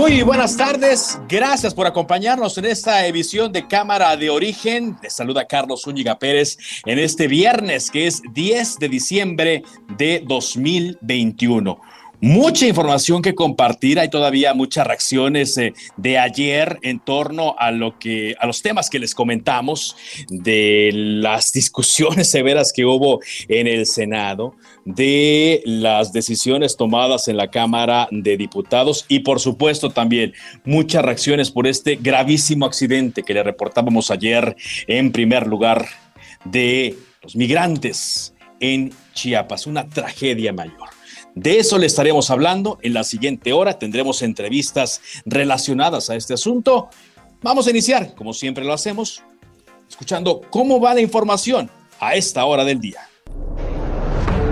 Muy buenas tardes, gracias por acompañarnos en esta edición de Cámara de Origen. Les saluda Carlos Zúñiga Pérez en este viernes que es 10 de diciembre de 2021. Mucha información que compartir, hay todavía muchas reacciones eh, de ayer en torno a lo que a los temas que les comentamos de las discusiones severas que hubo en el Senado, de las decisiones tomadas en la Cámara de Diputados y por supuesto también muchas reacciones por este gravísimo accidente que le reportábamos ayer en primer lugar de los migrantes en Chiapas, una tragedia mayor. De eso le estaremos hablando en la siguiente hora. Tendremos entrevistas relacionadas a este asunto. Vamos a iniciar, como siempre lo hacemos, escuchando cómo va la información a esta hora del día.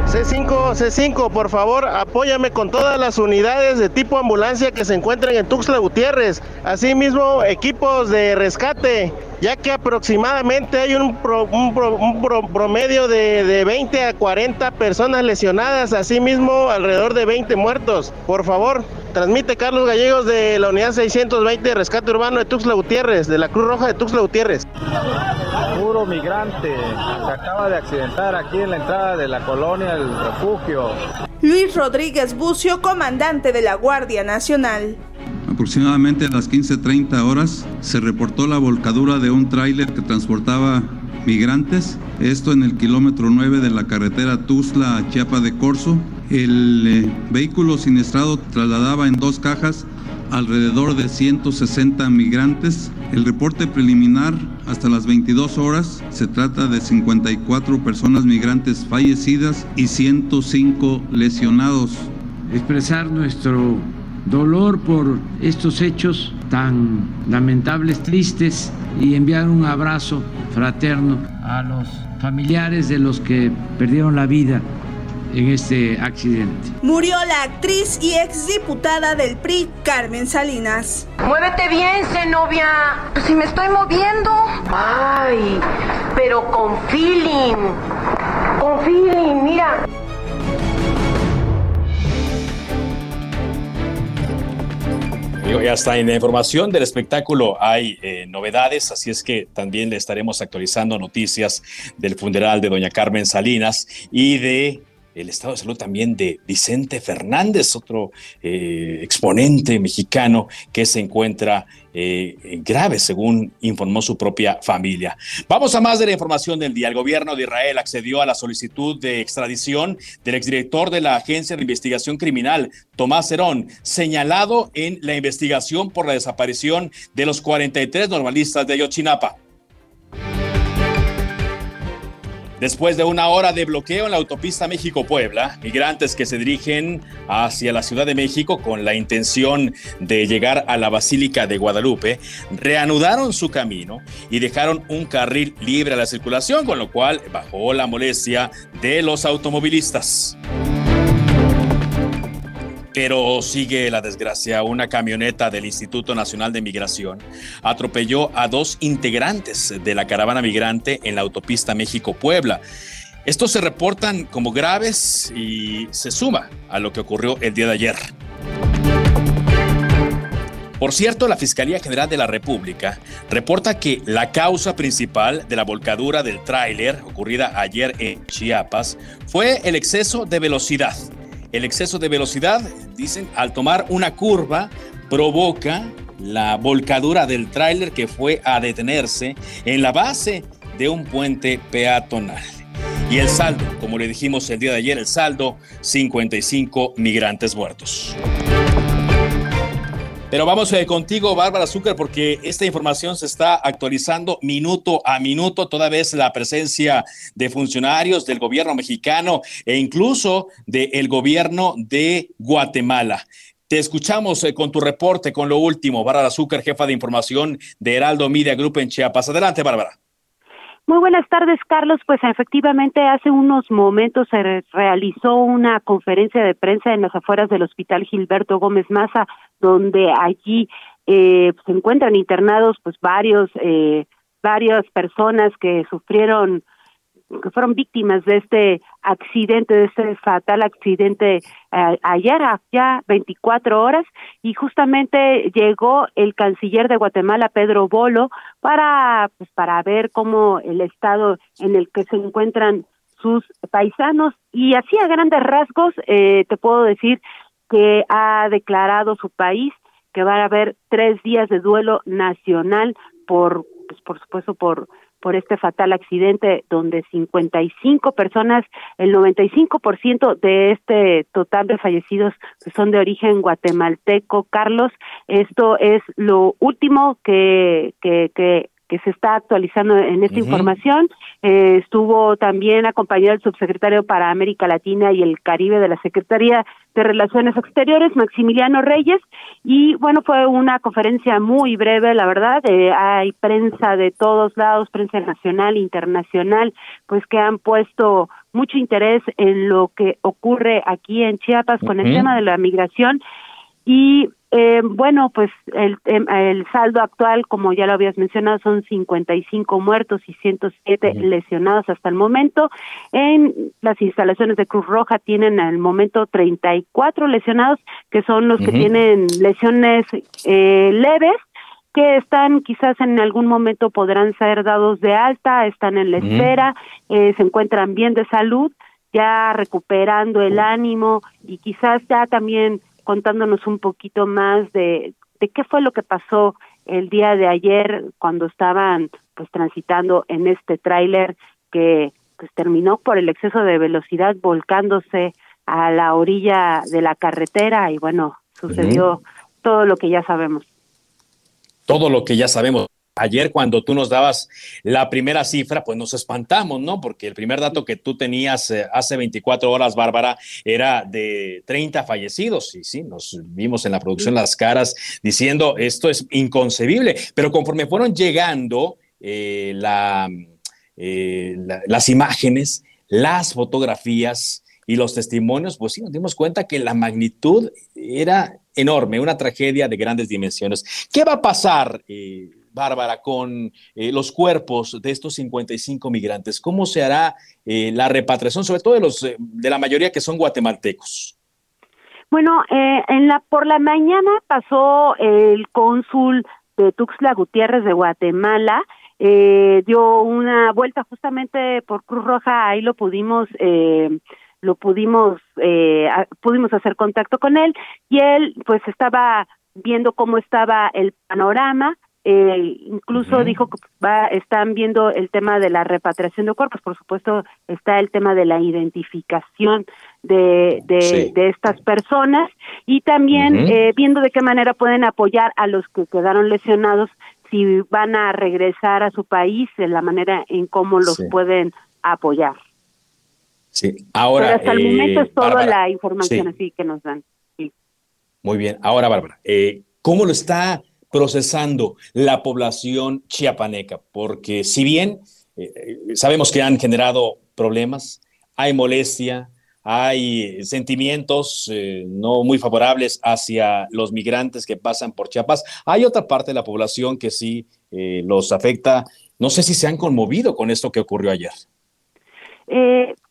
C5, C5, por favor, apóyame con todas las unidades de tipo ambulancia que se encuentren en Tuxtla Gutiérrez. Asimismo, equipos de rescate, ya que aproximadamente hay un, promedio de, de, 20 a 40 personas lesionadas, asimismo alrededor de 20 muertos. Por favor, transmite Carlos Gallegos de la unidad 620 de rescate urbano de Tuxtla Gutiérrez, de la Cruz Roja de Tuxtla Gutiérrez. Puro migrante, se acaba de accidentar aquí en la entrada de la colonia El Refugio. Luis Rodríguez Bucio, comandante de la Guardia Nacional. Aproximadamente a las 15.30 horas se reportó la volcadura de un tráiler que transportaba migrantes, esto en el kilómetro 9 de la carretera Tuzla a Chiapa de Corzo. El eh, vehículo siniestrado trasladaba en dos cajas alrededor de 160 migrantes. El reporte preliminar hasta las 22 horas se trata de 54 personas migrantes fallecidas y 105 lesionados. Expresar nuestro dolor por estos hechos tan lamentables, tristes y enviar un abrazo fraterno a los familiares de los que perdieron la vida en este accidente. Murió la actriz y exdiputada del PRI, Carmen Salinas. Muévete bien, Zenobia. Pues si me estoy moviendo. Ay, pero con feeling. Con feeling, mira. Ya está en la información del espectáculo hay eh, novedades, así es que también le estaremos actualizando noticias del funeral de doña Carmen Salinas y de el estado de salud también de Vicente Fernández, otro eh, exponente mexicano que se encuentra eh, grave, según informó su propia familia. Vamos a más de la información del día. El gobierno de Israel accedió a la solicitud de extradición del exdirector de la Agencia de Investigación Criminal, Tomás Herón, señalado en la investigación por la desaparición de los 43 normalistas de Ayotzinapa. Después de una hora de bloqueo en la autopista México-Puebla, migrantes que se dirigen hacia la Ciudad de México con la intención de llegar a la Basílica de Guadalupe, reanudaron su camino y dejaron un carril libre a la circulación, con lo cual bajó la molestia de los automovilistas. Pero sigue la desgracia. Una camioneta del Instituto Nacional de Migración atropelló a dos integrantes de la caravana migrante en la autopista México-Puebla. Estos se reportan como graves y se suma a lo que ocurrió el día de ayer. Por cierto, la Fiscalía General de la República reporta que la causa principal de la volcadura del tráiler ocurrida ayer en Chiapas fue el exceso de velocidad el exceso de velocidad, dicen, al tomar una curva provoca la volcadura del tráiler que fue a detenerse en la base de un puente peatonal. Y el saldo, como le dijimos el día de ayer, el saldo, 55 migrantes muertos. Pero vamos eh, contigo, Bárbara Zucker, porque esta información se está actualizando minuto a minuto, toda vez la presencia de funcionarios del gobierno mexicano e incluso del gobierno de Guatemala. Te escuchamos eh, con tu reporte, con lo último. Bárbara Zucker, jefa de información de Heraldo Media Group en Chiapas. Adelante, Bárbara. Muy buenas tardes, Carlos. Pues efectivamente hace unos momentos se realizó una conferencia de prensa en las afueras del Hospital Gilberto Gómez Maza, donde allí eh, se encuentran internados pues varios eh, varias personas que sufrieron que fueron víctimas de este accidente, de este fatal accidente eh, ayer, ya 24 horas, y justamente llegó el canciller de Guatemala, Pedro Bolo, para, pues, para ver cómo el estado en el que se encuentran sus paisanos, y así a grandes rasgos, eh, te puedo decir que ha declarado su país que va a haber tres días de duelo nacional por, pues, por supuesto, por por este fatal accidente donde 55 personas, el 95% de este total de fallecidos son de origen guatemalteco. Carlos, esto es lo último que, que, que que se está actualizando en esta información. Eh, estuvo también acompañado el subsecretario para América Latina y el Caribe de la Secretaría de Relaciones Exteriores, Maximiliano Reyes, y bueno, fue una conferencia muy breve, la verdad. Eh, hay prensa de todos lados, prensa nacional, internacional, pues que han puesto mucho interés en lo que ocurre aquí en Chiapas con el tema de la migración y eh, bueno, pues el, el saldo actual, como ya lo habías mencionado, son 55 muertos y 107 lesionados hasta el momento. En las instalaciones de Cruz Roja tienen al momento 34 lesionados, que son los que tienen lesiones eh, leves que están quizás en algún momento podrán ser dados de alta, están en la espera, eh, se encuentran bien de salud, ya recuperando el ánimo y quizás ya también contándonos un poquito más de, de qué fue lo que pasó el día de ayer cuando estaban pues transitando en este tráiler que pues terminó por el exceso de velocidad volcándose a la orilla de la carretera y bueno, sucedió todo lo que ya sabemos. Todo lo que ya sabemos. Ayer cuando tú nos dabas la primera cifra, pues nos espantamos, ¿no? Porque el primer dato que tú tenías eh, hace 24 horas, Bárbara, era de 30 fallecidos. Y sí, nos vimos en la producción las caras diciendo, esto es inconcebible. Pero conforme fueron llegando eh, eh, las imágenes, las fotografías y los testimonios, pues sí, nos dimos cuenta que la magnitud era enorme, una tragedia de grandes dimensiones. ¿Qué va a pasar? Bárbara, con eh, los cuerpos de estos 55 migrantes? ¿Cómo se hará eh, la repatriación, sobre todo de, los, eh, de la mayoría que son guatemaltecos? Bueno, en la, por la mañana pasó el cónsul de Tuxtla Gutiérrez de Guatemala, dio una vuelta justamente por Cruz Roja, ahí lo pudimos lo pudimos pudimos hacer contacto con él y él pues estaba viendo cómo estaba el panorama eh, incluso dijo que va, están viendo el tema de la repatriación de cuerpos, por supuesto está el tema de la identificación de, de, estas personas y también eh, viendo de qué manera pueden apoyar a los que quedaron lesionados si van a regresar a su país, de la manera en cómo los pueden apoyar. Sí, ahora. hasta el momento es toda la información así que nos dan. Muy bien, ahora Bárbara, eh, ¿cómo lo está procesando la población chiapaneca, porque si bien eh, eh, sabemos que han generado problemas, hay molestia, hay sentimientos eh, no muy favorables hacia los migrantes que pasan por Chiapas, hay otra parte de la población que sí los afecta. No sé si se han conmovido con esto que ocurrió ayer.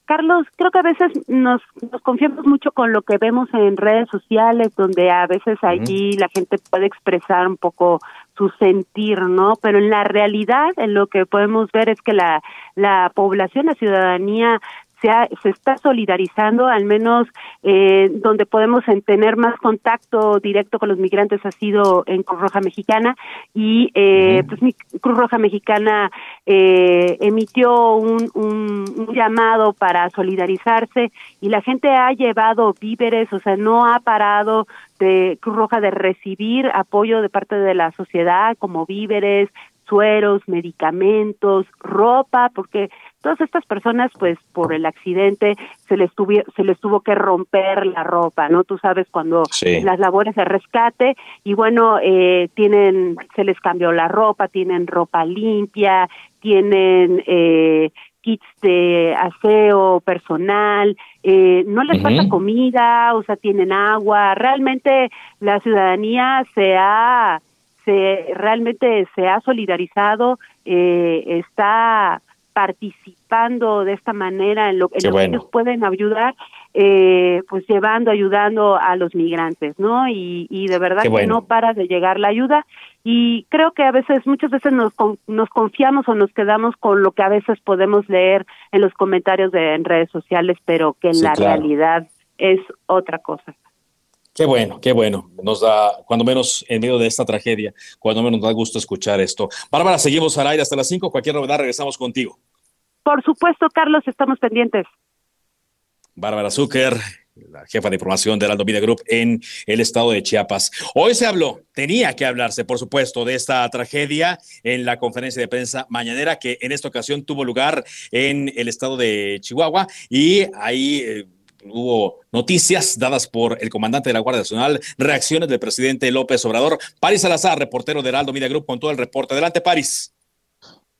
Carlos, creo que a veces nos, nos confiamos mucho con lo que vemos en redes sociales, donde a veces allí la gente puede expresar un poco su sentir, ¿no? Pero en la realidad, en lo que podemos ver es que la, la población, la ciudadanía se, se está solidarizando, al menos eh, donde podemos tener más contacto directo con los migrantes ha sido en Cruz Roja Mexicana. Y eh, pues Cruz Roja Mexicana eh, emitió un, un, llamado para solidarizarse y la gente ha llevado víveres, o sea, no ha parado de Cruz Roja de recibir apoyo de parte de la sociedad como víveres, sueros, medicamentos, ropa, porque todas estas personas, pues por el accidente, se les, tuvo, se les tuvo que romper la ropa, ¿no? Tú sabes cuando las labores de rescate y bueno, eh, tienen, se les cambió la ropa, tienen ropa limpia, tienen eh, kits de aseo personal, eh, no les falta comida, o sea, tienen agua, realmente la ciudadanía se ha se realmente se ha solidarizado, eh, está participando de esta manera en lo, que ellos pueden ayudar, eh, pues llevando, ayudando a los migrantes, ¿no? Y, y de verdad que no para de llegar la ayuda y creo que a veces, muchas veces nos, nos confiamos o nos quedamos con lo que a veces podemos leer en los comentarios de en redes sociales, pero que en la realidad es otra cosa. Qué bueno, qué bueno. Nos da, cuando menos en medio de esta tragedia, cuando menos nos da gusto escuchar esto. Bárbara, seguimos al aire hasta las 5. Cualquier novedad, regresamos contigo. Por supuesto, Carlos, estamos pendientes. Bárbara Zucker, la jefa de información de Heraldo Media Group en el estado de Chiapas. Hoy se habló, tenía que hablarse, por supuesto, de esta tragedia en la conferencia de prensa mañanera que en esta ocasión tuvo lugar en el estado de Chihuahua y ahí... Eh, hubo noticias dadas por el comandante de la Guardia Nacional, reacciones del presidente López Obrador. París Salazar, reportero de Heraldo Media Group, con todo el reporte. Adelante, París.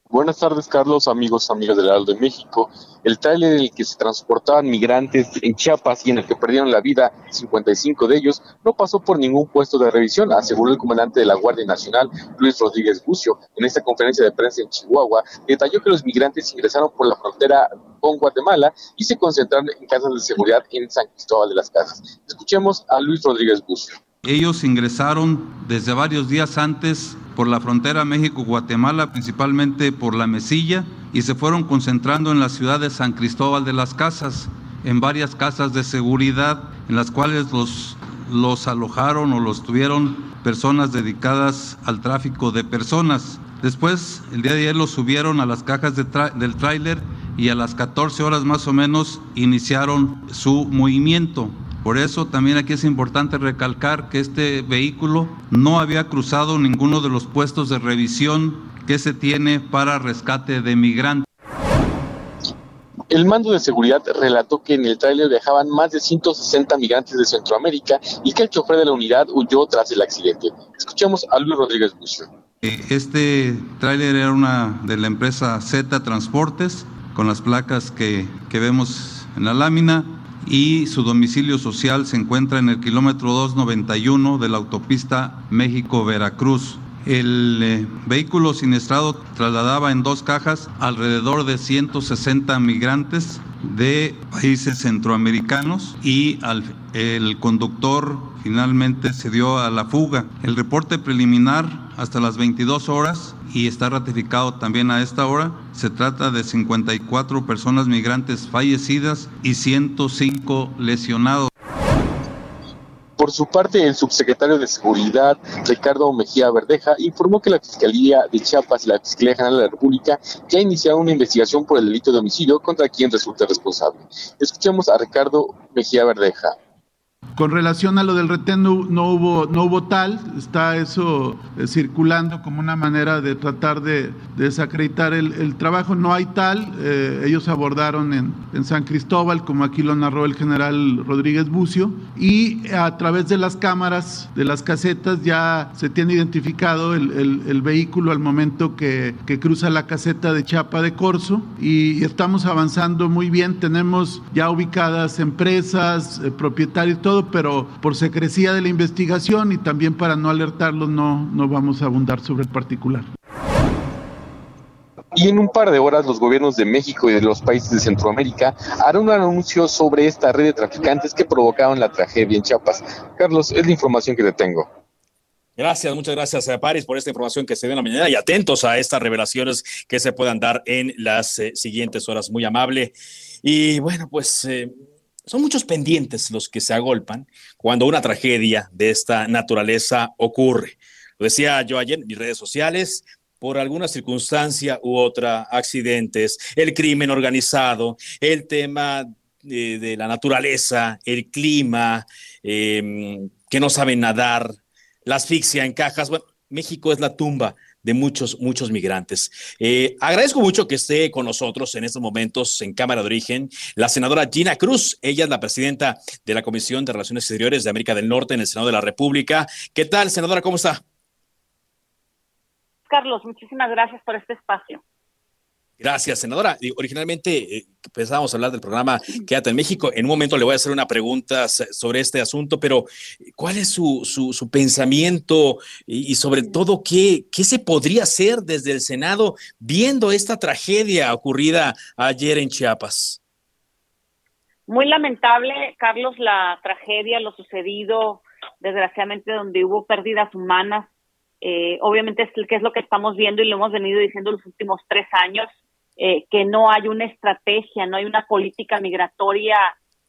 Buenas tardes, Carlos, amigos, amigas del Heraldo de México. El tráiler en el que se transportaban migrantes en Chiapas y en el que perdieron la vida 55 de ellos no pasó por ningún puesto de revisión, aseguró el comandante de la Guardia Nacional, Luis Rodríguez Bucio. En esta conferencia de prensa en Chihuahua, detalló que los migrantes ingresaron por la frontera con Guatemala y se concentraron en casas de seguridad en San Cristóbal de las Casas. Escuchemos a Luis Rodríguez Bucio. Ellos ingresaron desde varios días antes por la frontera México-Guatemala, principalmente por la Mesilla, y se fueron concentrando en la ciudad de San Cristóbal de las Casas, en varias casas de seguridad, en las cuales los, alojaron o los tuvieron personas dedicadas al tráfico de personas. Después, el día de ayer los subieron a las cajas del tráiler y a las 14 horas más o menos iniciaron su movimiento. Por eso también aquí es importante recalcar que este vehículo no había cruzado ninguno de los puestos de revisión que se tiene para rescate de migrantes. El mando de seguridad relató que en el tráiler viajaban más de 160 migrantes de Centroamérica y que el chofer de la unidad huyó tras el accidente. Escuchemos a Luis Rodríguez Bucio. Eh, este tráiler era una de la empresa Z Transportes, con las placas que, que vemos en la lámina y su domicilio social se encuentra en el kilómetro 291 de la autopista México-Veracruz. El eh, vehículo siniestrado trasladaba en dos cajas alrededor de 160 migrantes de países centroamericanos y el conductor finalmente se dio a la fuga. El reporte preliminar hasta las 22 horas y está ratificado también a esta hora. Se trata de 54 personas migrantes fallecidas y 105 lesionados. Por su parte, el subsecretario de Seguridad, Ricardo Mejía Verdeja, informó que la Fiscalía de Chiapas y la Fiscalía General de la República ya iniciaron una investigación por el delito de homicidio contra quien resulte responsable. Escuchemos a Ricardo Mejía Verdeja. Con relación a lo del retén no, hubo, no hubo tal, está eso eh, circulando como una manera de tratar de, desacreditar el, trabajo, no hay tal, eh, ellos abordaron en, San Cristóbal, como aquí lo narró el general Rodríguez Bucio, y a través de las cámaras, de las casetas, ya se tiene identificado el, vehículo al momento que, cruza la caseta de Chapa de Corso, y, estamos avanzando muy bien, tenemos ya ubicadas empresas, eh, propietarios, todo pero por secrecía de la investigación y también para no alertarlos no, no vamos a abundar sobre el particular. Y en un par de horas los gobiernos de México y de los países de Centroamérica harán un anuncio sobre esta red de traficantes que provocaron la tragedia en Chiapas. Carlos, es la información que te tengo. Gracias, muchas gracias a eh, Paris por esta información que se dio en la mañana y atentos a estas revelaciones que se puedan dar en las eh, siguientes horas. Muy amable. Y bueno, pues eh, son muchos pendientes los que se agolpan cuando una tragedia de esta naturaleza ocurre. Lo decía yo ayer en mis redes sociales, por alguna circunstancia u otra, accidentes, el crimen organizado, el tema de, la naturaleza, el clima, em, que no saben nadar, la asfixia en cajas. Bueno, México es la tumba de muchos, muchos migrantes. Eh, agradezco mucho que esté con nosotros en estos momentos en Cámara de Origen la senadora Gina Cruz. Ella es la presidenta de la Comisión de Relaciones Exteriores de América del Norte en el Senado de la República. ¿Qué tal, senadora? ¿Cómo está? Carlos, muchísimas gracias por este espacio. Gracias, senadora. Originalmente eh, empezábamos a hablar del programa Quédate en México. En un momento le voy a hacer una pregunta sobre este asunto, pero ¿cuál es su, su, pensamiento y, sobre todo qué, qué se podría hacer desde el Senado viendo esta tragedia ocurrida ayer en Chiapas? Muy lamentable, Carlos, la tragedia, lo sucedido, desgraciadamente, donde hubo pérdidas humanas. Eh, obviamente es, que es lo que estamos viendo y lo hemos venido diciendo los últimos tres años eh, que no hay una estrategia, no hay una política migratoria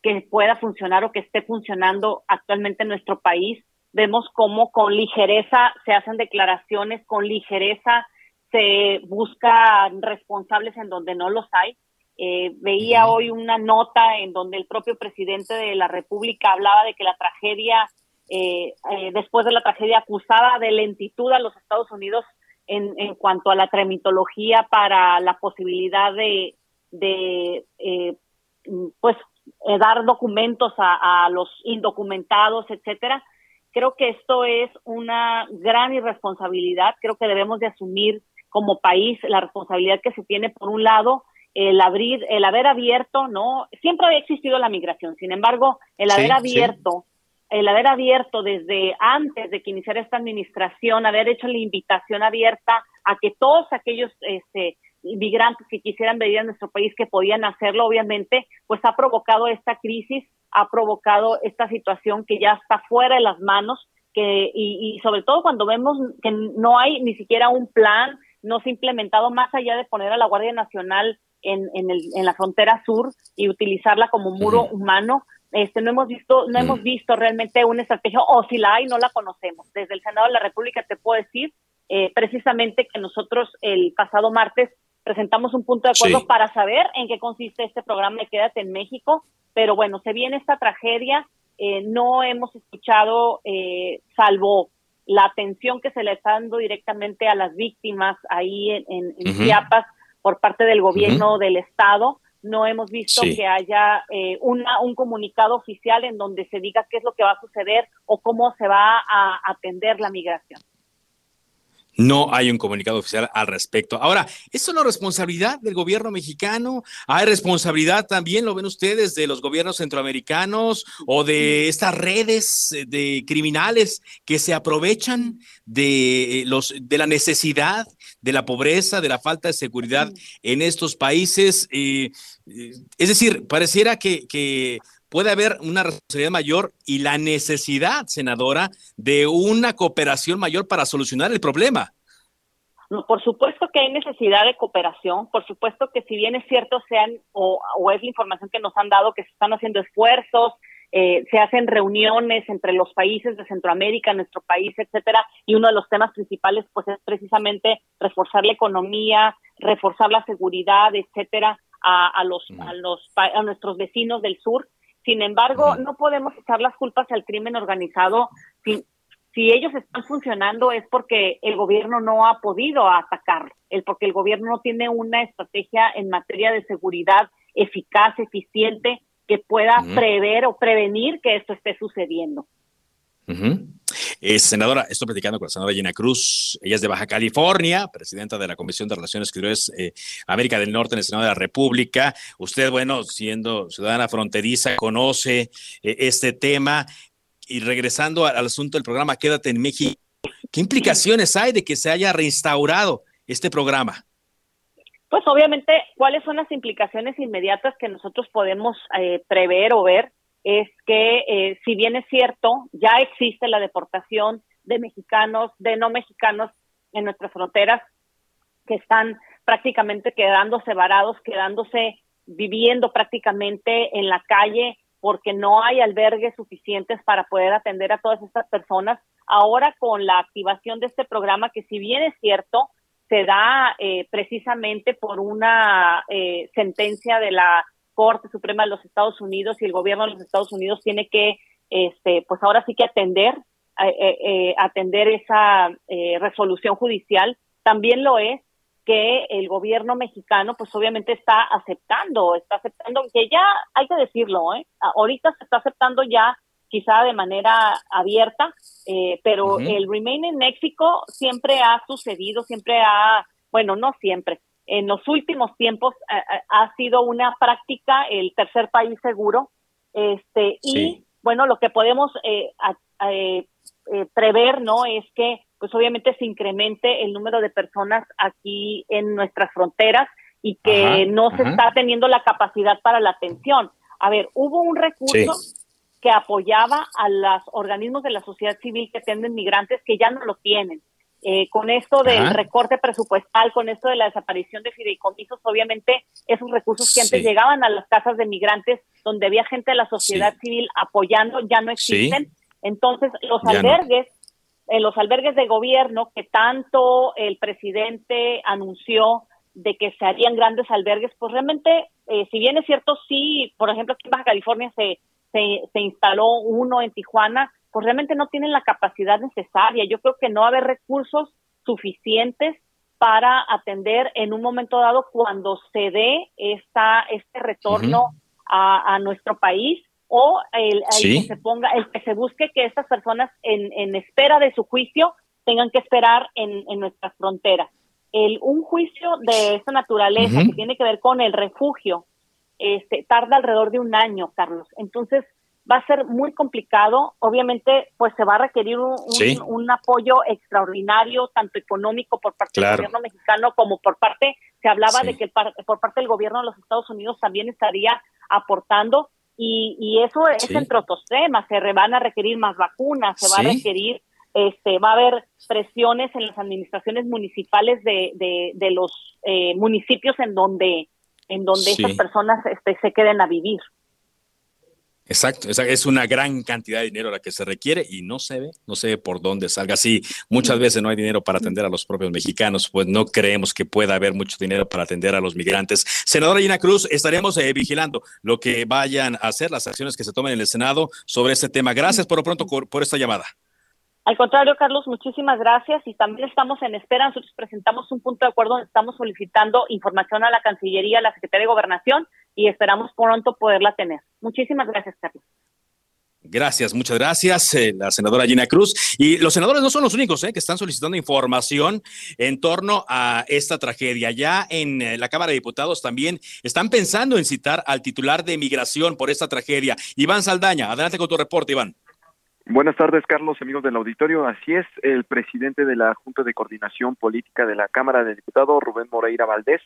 que pueda funcionar o que esté funcionando actualmente en nuestro país. Vemos cómo con ligereza se hacen declaraciones, con ligereza se busca responsables en donde no los hay. Eh, veía hoy una nota en donde el propio presidente de la República hablaba de que la tragedia, eh, después de la tragedia acusada de lentitud a los Estados Unidos, en, en cuanto a la tramitología para la posibilidad de, de eh, pues eh, dar documentos a, a, los indocumentados, etcétera. Creo que esto es una gran irresponsabilidad. Creo que debemos de asumir como país la responsabilidad que se tiene por un lado el abrir, el haber abierto, ¿no? Siempre había existido la migración, sin embargo, el haber abierto el haber abierto desde antes de que iniciara esta administración, haber hecho la invitación abierta a que todos aquellos este, inmigrantes que quisieran venir a nuestro país que podían hacerlo, obviamente, pues ha provocado esta crisis, ha provocado esta situación que ya está fuera de las manos, que, y, y sobre todo cuando vemos que no hay ni siquiera un plan, no se ha implementado más allá de poner a la Guardia Nacional en, en, el, en la frontera sur y utilizarla como muro humano, este, no hemos visto, no hemos mm. visto realmente una estrategia, o si la hay, no la conocemos. Desde el Senado de la República te puedo decir eh, precisamente que nosotros el pasado martes presentamos un punto de acuerdo para saber en qué consiste este programa de Quédate en México, pero bueno, se viene esta tragedia, eh, no hemos escuchado, eh, salvo la atención que se le está dando directamente a las víctimas ahí en, Chiapas por parte del gobierno del Estado, no hemos visto que haya eh, una, un comunicado oficial en donde se diga qué es lo que va a suceder o cómo se va a atender la migración. No hay un comunicado oficial al respecto. Ahora, ¿es una responsabilidad del gobierno mexicano? ¿Hay responsabilidad también, lo ven ustedes, de los gobiernos centroamericanos o de estas redes de criminales que se aprovechan de, los, de la necesidad, de la pobreza, de la falta de seguridad en estos países? Eh, eh, es decir, pareciera que, que puede haber una responsabilidad mayor y la necesidad, senadora, de una cooperación mayor para solucionar el problema. Por supuesto que hay necesidad de cooperación, por supuesto que si bien es cierto sean o, es la información que nos han dado que se están haciendo esfuerzos, eh, se hacen reuniones entre los países de Centroamérica, nuestro país, etcétera, y uno de los temas principales pues es precisamente reforzar la economía, reforzar la seguridad, etcétera, a, a los a los a nuestros vecinos del sur. Sin embargo, no podemos echar las culpas al crimen organizado. Si, si ellos están funcionando es porque el gobierno no ha podido atacar, el porque el gobierno no tiene una estrategia en materia de seguridad eficaz, eficiente, que pueda prever o prevenir que esto esté sucediendo. Eh, senadora, estoy platicando con la senadora Gina Cruz, ella es de Baja California, presidenta de la Comisión de Relaciones Exteriores eh, América del Norte en el Senado de la República. Usted, bueno, siendo ciudadana fronteriza, conoce eh, este tema. Y regresando al, asunto del programa Quédate en México, ¿qué implicaciones hay de que se haya reinstaurado este programa? Pues obviamente, ¿cuáles son las implicaciones inmediatas que nosotros podemos prever o ver? es que eh, si bien es cierto, ya existe la deportación de mexicanos, de no mexicanos en nuestras fronteras que están prácticamente quedándose varados, quedándose viviendo prácticamente en la calle porque no hay albergues suficientes para poder atender a todas estas personas. Ahora con la activación de este programa, que si bien es cierto, se da eh, precisamente por una eh, sentencia de la Corte Suprema de los Estados Unidos y el gobierno de los Estados Unidos tiene que, este, pues ahora sí que atender, eh, atender esa resolución judicial. También lo es que el gobierno mexicano pues obviamente está aceptando, está aceptando que ya hay que decirlo, ¿eh? ahorita se está aceptando ya quizá de manera abierta, eh, pero el Remain en México siempre ha sucedido, siempre ha, bueno, no siempre, en los últimos tiempos ha sido una práctica el tercer país seguro, este, y bueno, lo que podemos eh, eh, prever, ¿no? Es que pues obviamente se incremente el número de personas aquí en nuestras fronteras y que no se está teniendo la capacidad para la atención. A ver, hubo un recurso que apoyaba a los organismos de la sociedad civil que atienden migrantes que ya no lo tienen. Eh, con esto del recorte presupuestal, con esto de la desaparición de fideicomisos, obviamente esos recursos que antes llegaban a las casas de migrantes, donde había gente de la sociedad civil apoyando, ya no existen. Entonces, los albergues en los albergues de gobierno que tanto el presidente anunció de que se harían grandes albergues, pues realmente, eh, si bien es cierto, sí, por ejemplo, aquí en Baja California se, se, instaló uno en Tijuana, pues realmente no tienen la capacidad necesaria. Yo creo que no va a haber recursos suficientes para atender en un momento dado cuando se dé esta, este retorno a, a nuestro país o el, que se ponga, el que se busque que estas personas en, en espera de su juicio tengan que esperar en, en nuestras fronteras. El, un juicio de esta naturaleza que tiene que ver con el refugio este, tarda alrededor de un año, Carlos. Entonces va a ser muy complicado. Obviamente, pues se va a requerir un, un, apoyo extraordinario, tanto económico por parte del gobierno mexicano como por parte, se hablaba de que por parte del gobierno de los Estados Unidos también estaría aportando y, y eso es entre otros temas, se van a requerir más vacunas, se va a requerir, este, va a haber presiones en las administraciones municipales de, de, de los eh, municipios en donde, en donde estas personas este, se queden a vivir. Exacto, es una gran cantidad de dinero la que se requiere y no se ve, no se ve por dónde salga. Sí, muchas veces no hay dinero para atender a los propios mexicanos, pues no creemos que pueda haber mucho dinero para atender a los migrantes. Senadora Gina Cruz, estaremos eh, vigilando lo que vayan a hacer, las acciones que se tomen en el Senado sobre este tema. Gracias por lo pronto por esta llamada. Al contrario, Carlos, muchísimas gracias y también estamos en espera. Nosotros presentamos un punto de acuerdo donde estamos solicitando información a la Cancillería, a la Secretaría de Gobernación y esperamos pronto poderla tener. Muchísimas gracias, Carlos. Gracias, muchas gracias, eh, la senadora Gina Cruz. Y los senadores no son los únicos eh, que están solicitando información en torno a esta tragedia. Ya en eh, la Cámara de Diputados también están pensando en citar al titular de migración por esta tragedia, Iván Saldaña. Adelante con tu reporte, Iván. Buenas tardes, Carlos, amigos del auditorio. Así es, el presidente de la Junta de Coordinación Política de la Cámara de Diputados, Rubén Moreira Valdés,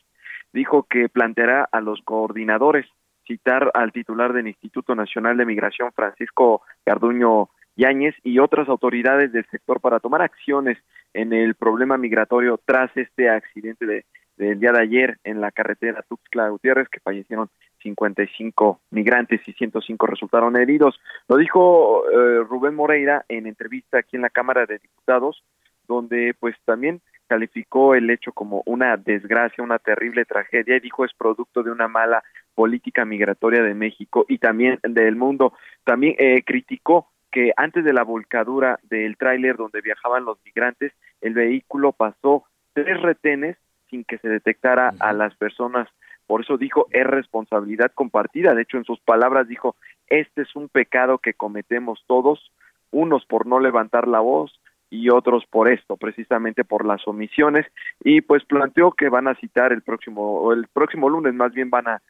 dijo que planteará a los coordinadores citar al titular del Instituto Nacional de Migración, Francisco Garduño Yáñez, y otras autoridades del sector para tomar acciones en el problema migratorio tras este accidente de, del día de ayer en la carretera Tuxtla Gutiérrez, que fallecieron 55 migrantes y 105 resultaron heridos. Lo dijo eh, Rubén Moreira en entrevista aquí en la Cámara de Diputados, donde pues también calificó el hecho como una desgracia, una terrible tragedia y dijo es producto de una mala política migratoria de México y también del mundo. También eh, criticó que antes de la volcadura del tráiler donde viajaban los migrantes, el vehículo pasó tres retenes sin que se detectara a las personas por eso dijo, es responsabilidad compartida. De hecho, en sus palabras dijo, este es un pecado que cometemos todos, unos por no levantar la voz y otros por esto, precisamente por las omisiones. Y pues planteó que van a citar el próximo, o el próximo lunes más bien van a,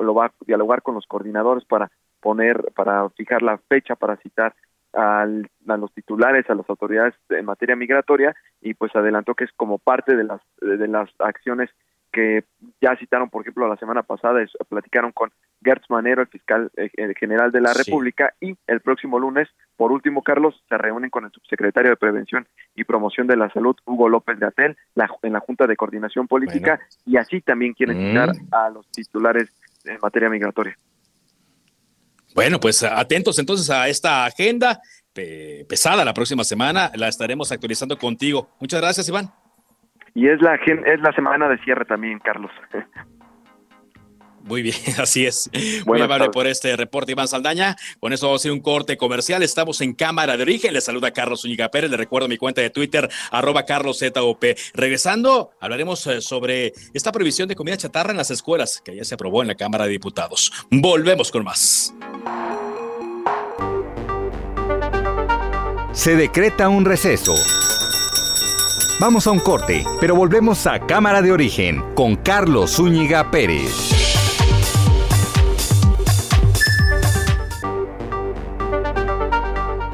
lo va a dialogar con los coordinadores para poner, para fijar la fecha para citar al, a los titulares, a las autoridades en materia migratoria y pues adelantó que es como parte de las de las acciones que ya citaron, por ejemplo, la semana pasada, platicaron con Gertz Manero, el fiscal eh, general de la República, y el próximo lunes, por último, Carlos, se reúnen con el subsecretario de Prevención y Promoción de la Salud, Hugo López de Atel, en la Junta de Coordinación Política, y así también quieren citar mm. a los titulares en materia migratoria. Bueno, pues atentos entonces a esta agenda pesada la próxima semana, la estaremos actualizando contigo. Muchas gracias, Iván. Y es la, es la semana de cierre también, Carlos. Muy bien, así es. Muy amable por este reporte, Iván Saldaña. Con eso vamos a hacer un corte comercial. Estamos en Cámara de Origen. Le saluda Carlos Zúñiga Pérez. Le recuerdo mi cuenta de Twitter, arroba CarlosZOP. Regresando, hablaremos eh, sobre esta prohibición de comida chatarra en las escuelas, que ya se aprobó en la Cámara de Diputados. Volvemos con más. Se decreta un receso. Vamos a un corte, pero volvemos a Cámara de Origen con Carlos Zúñiga Pérez.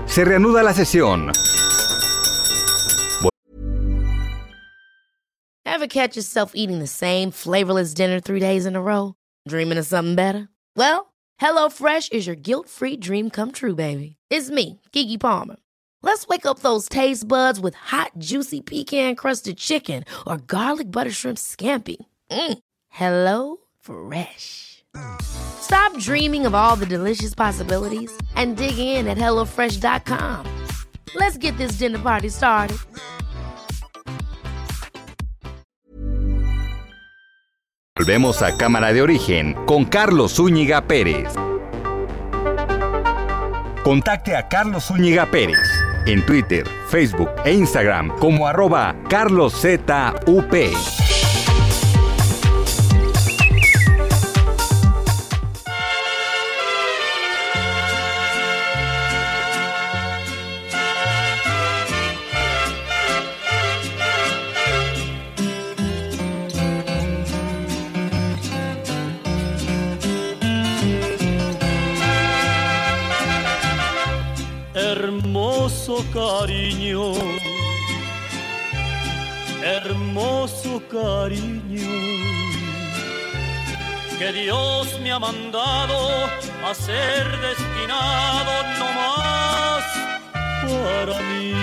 Se reanuda la sesión. Ever catch yourself eating the same flavorless dinner three days in a row? Dreaming of something better? Well, HelloFresh is your guilt-free dream come true, baby. It's me, Kiki Palmer. Let's wake up those taste buds with hot, juicy pecan-crusted chicken or garlic butter shrimp scampi. Mm. Hello Fresh. Stop dreaming of all the delicious possibilities and dig in at HelloFresh.com. Let's get this dinner party started. Volvemos a Cámara de Origen con Carlos Zúñiga Pérez. Contacte a Carlos Zúñiga Pérez en Twitter, Facebook e Instagram como arroba carloszup. Cariño, hermoso cariño, que Dios me ha mandado a ser destinado no más para mí.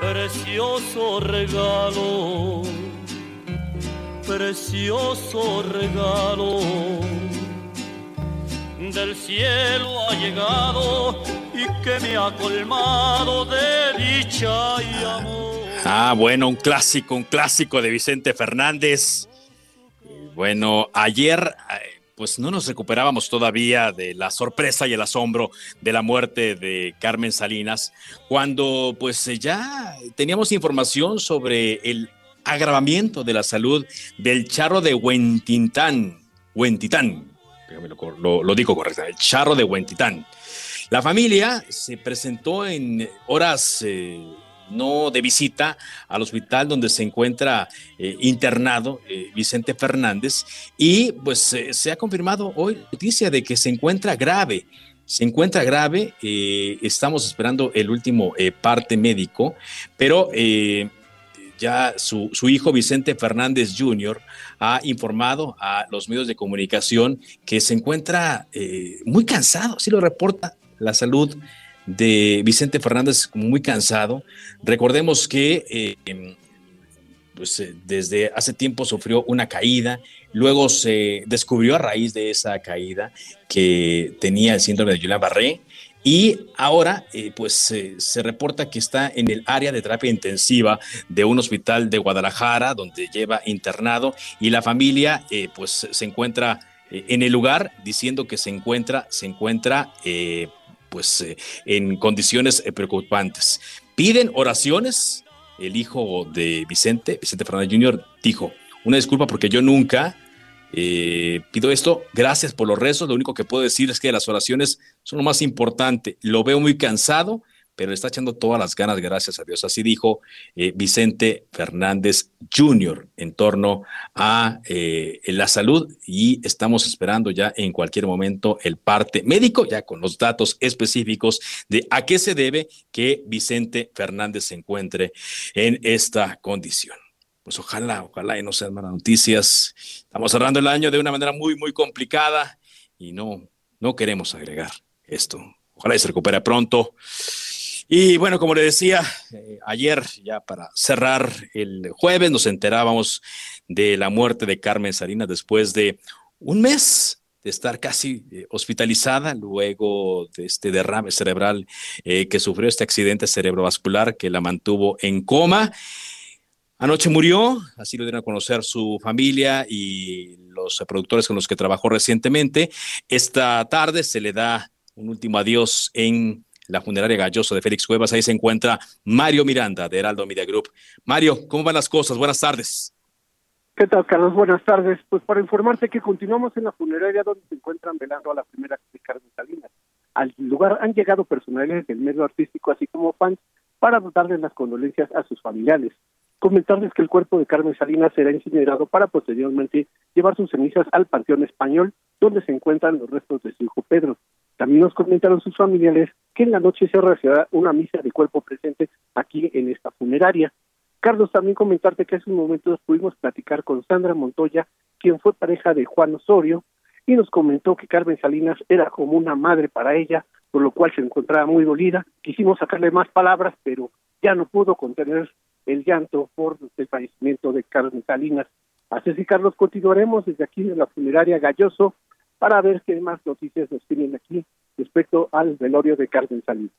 Precioso regalo, precioso regalo. Del cielo ha llegado que me ha colmado de dicha y amor. Ah, bueno, un clásico, un clásico de Vicente Fernández. Bueno, ayer eh, pues no nos recuperábamos todavía de la sorpresa y el asombro de la muerte de Carmen Salinas, cuando pues ya teníamos información sobre el agravamiento de la salud del charro de Huentitán, Huentitán, lo, lo digo correctamente, el charro de Huentitán. La familia se presentó en horas eh, no de visita al hospital donde se encuentra eh, internado eh, Vicente Fernández y pues se ha confirmado hoy noticia de que se encuentra grave. Se encuentra grave, estamos esperando el último parte médico, pero ya su, su, hijo Vicente Fernández Jr. ha informado a los medios de comunicación que se encuentra muy cansado, así lo reporta la salud de Vicente Fernández muy cansado. Recordemos que eh, em, pues, eh, desde hace tiempo sufrió una caída, luego se descubrió a raíz de esa caída que tenía el síndrome de Julián Barré y ahora eh, pues se reporta que está en el área de terapia intensiva de un hospital de Guadalajara donde lleva internado y la familia pues se encuentra en el lugar diciendo que se encuentra, se encuentra pues eh, en condiciones eh, preocupantes. Piden oraciones. El hijo de Vicente, Vicente Fernández Jr., dijo, una disculpa porque yo nunca eh, pido esto, gracias por los rezos, lo único que puedo decir es que las oraciones son lo más importante. Lo veo muy cansado, pero está echando todas las ganas, gracias a Dios. Así dijo eh, Vicente Fernández Jr. en torno a eh, la salud y estamos esperando ya en cualquier momento el parte médico, ya con los datos específicos de a qué se debe que Vicente Fernández se encuentre en esta condición. pues ojalá, ojalá y no sean malas noticias. Estamos cerrando el año de una manera muy, muy complicada y no, no queremos agregar esto. Ojalá y se recupere pronto. Y bueno, como le decía, eh, ayer, ya para cerrar el jueves, nos enterábamos de la muerte de Carmen Salinas después de un mes de estar casi eh, hospitalizada luego de este derrame cerebral eh, que sufrió este accidente cerebrovascular que la mantuvo en coma. Anoche murió, así lo dieron a conocer su familia y los productores con los que trabajó recientemente. Esta tarde se le da un último adiós en la funeraria Galloso de Félix Cuevas. Ahí se encuentra Mario Miranda de Heraldo Media Group. Mario, ¿cómo van las cosas? Buenas tardes. ¿Qué tal, Carlos? Buenas tardes. Pues para informarte que continuamos en la funeraria donde se encuentran velando a la primera de Carmen Salinas. Al lugar han llegado personalidades del medio artístico, así como fans, para darles las condolencias a sus familiares comentarles que el cuerpo de Carmen Salinas será incinerado para posteriormente llevar sus cenizas al Panteón Español, donde se encuentran los restos de su hijo Pedro. También nos comentaron sus familiares que en la noche se realizará una misa de cuerpo presente aquí en esta funeraria. Carlos, también comentarte que hace un momento pudimos platicar con Sandra Montoya, quien fue pareja de Juan Osorio, y nos comentó que Carmen Salinas era como una madre para ella, por lo cual se encontraba muy dolida. Quisimos sacarle más palabras, pero ya no pudo contener el llanto por el fallecimiento de Carmen Salinas. Así es, Carlos, continuaremos desde aquí en la funeraria Galloso para ver qué más noticias nos tienen aquí respecto al velorio de Carmen Salinas.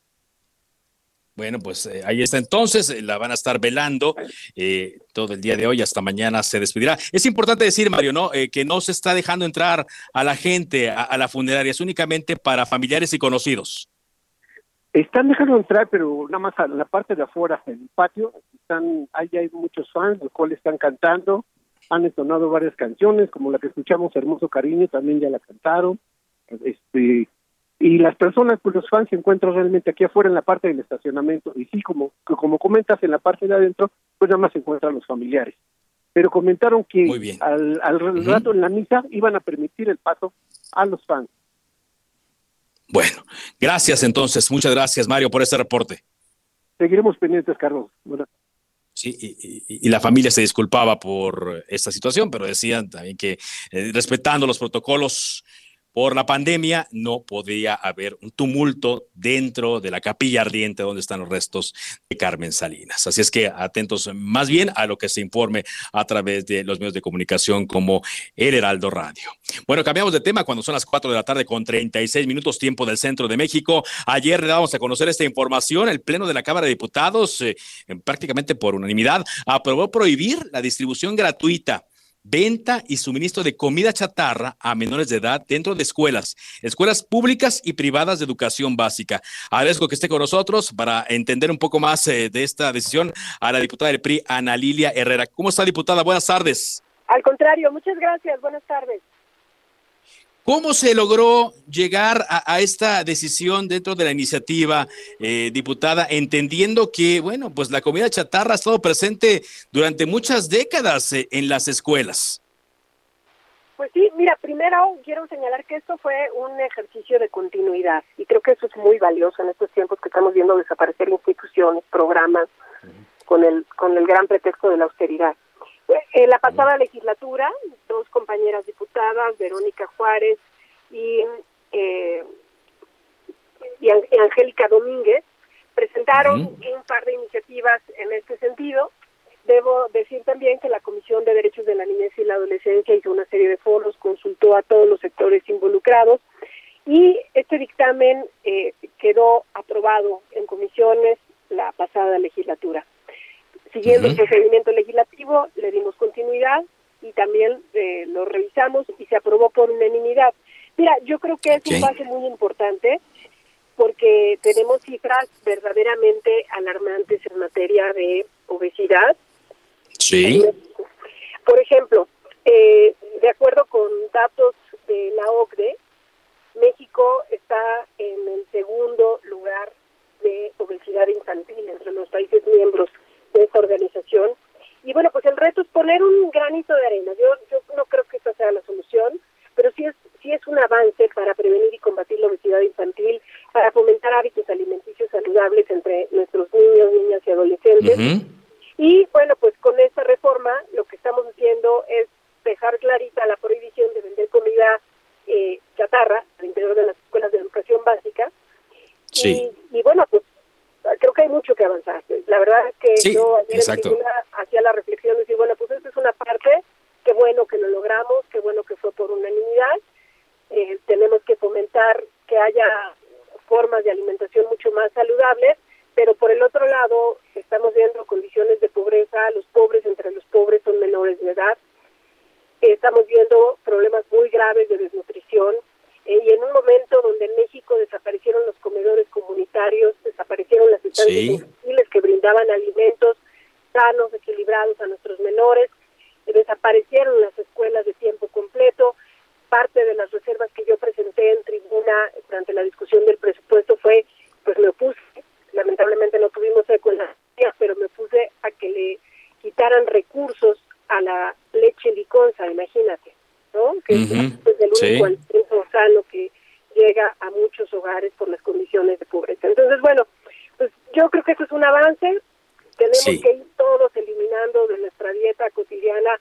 Bueno, pues eh, ahí está entonces, eh, la van a estar velando eh, todo el día de hoy, hasta mañana se despedirá. Es importante decir, Mario, ¿no? que no se está dejando entrar a la gente a, la funeraria, es únicamente para familiares y conocidos. Están dejando entrar, pero nada más a la parte de afuera, en el patio, están, ahí hay muchos fans, los cuales están cantando, han entonado varias canciones, como la que escuchamos, Hermoso Cariño, también ya la cantaron, este, y las personas, pues los fans se encuentran realmente aquí afuera en la parte del estacionamiento, y sí, como, como comentas, en la parte de adentro, pues nada más se encuentran los familiares. Pero comentaron que al, al rato en la misa iban a permitir el paso a los fans. Bueno, gracias entonces, muchas gracias Mario por este reporte. Seguiremos pendientes, Carlos. Sí, y, la familia se disculpaba por esta situación, pero decían también que eh, respetando los protocolos por la pandemia no podía haber un tumulto dentro de la capilla ardiente donde están los restos de Carmen Salinas. Así es que atentos más bien a lo que se informe a través de los medios de comunicación como El Heraldo Radio. Bueno, cambiamos de tema cuando son las 4 de la tarde con 36 minutos tiempo del centro de México. Ayer le damos a conocer esta información. El Pleno de la Cámara de Diputados, eh, prácticamente por unanimidad, aprobó prohibir la distribución gratuita venta y suministro de comida chatarra a menores de edad dentro de escuelas, escuelas públicas y privadas de educación básica. Agradezco que esté con nosotros para entender un poco más eh, de esta decisión a la diputada del PRI, Ana Lilia Herrera. ¿Cómo está, diputada? Buenas tardes. Al contrario, muchas gracias. Buenas tardes. ¿Cómo se logró llegar a, esta decisión dentro de la iniciativa, eh, diputada, entendiendo que, bueno, pues la comida chatarra ha estado presente durante muchas décadas eh, en las escuelas? Pues sí, mira, primero quiero señalar que esto fue un ejercicio de continuidad y creo que eso es muy valioso en estos tiempos que estamos viendo desaparecer instituciones, programas, con el, con el gran pretexto de la austeridad. En la pasada legislatura, dos compañeras diputadas, Verónica Juárez y, eh, y Angélica Domínguez, presentaron un par de iniciativas en este sentido. Debo decir también que la Comisión de Derechos de la Niñez y la Adolescencia hizo una serie de foros, consultó a todos los sectores involucrados y este dictamen eh, quedó aprobado en comisiones la pasada legislatura. Siguiendo el procedimiento legislativo, le dimos continuidad y también eh, lo revisamos y se aprobó por unanimidad. Mira, yo creo que es un paso muy importante porque tenemos cifras verdaderamente alarmantes en materia de obesidad. Sí. Por ejemplo, eh, de acuerdo con datos de la OCDE, México está en el segundo lugar de obesidad infantil entre los países miembros de esta organización. Y bueno, pues el reto es poner un granito de arena. Yo, yo no creo que esta sea la solución, pero sí es, sí es un avance para prevenir y combatir la obesidad infantil, para fomentar hábitos alimenticios saludables entre nuestros niños, niñas y adolescentes. Y bueno, pues con esta reforma haciendo es dejar clarita la prohibición de vender comida eh, chatarra al interior de las escuelas de educación básica. Sí. Y, bueno, pues creo que hay mucho que avanzar. La verdad es que yo ayer hacía la reflexión de decir, bueno, pues esta es una parte, qué bueno que lo logramos, qué bueno que fue por unanimidad. Eh, tenemos que fomentar que haya formas de alimentación mucho más saludables, pero por el otro lado estamos viendo condiciones de pobreza, los pobres entre los pobres son menores de edad, estamos viendo problemas muy graves de desnutrición eh, y en un momento donde en México desaparecieron los comedores comunitarios, desaparecieron las estancias infantiles que brindaban alimentos sanos, equilibrados a nuestros menores, eh, desaparecieron las escuelas de tiempo completo, parte de las reservas que yo presenté en tribuna durante la discusión del presupuesto fue, pues me opuse, lamentablemente no tuvimos eco en las pero me puse a que le quitaran recursos a la leche liconza, imagínate, ¿no? Que es el único alimento sano que llega a muchos hogares por las condiciones de pobreza. Entonces, bueno, pues yo creo que eso es un avance. Tenemos que ir todos eliminando de nuestra dieta cotidiana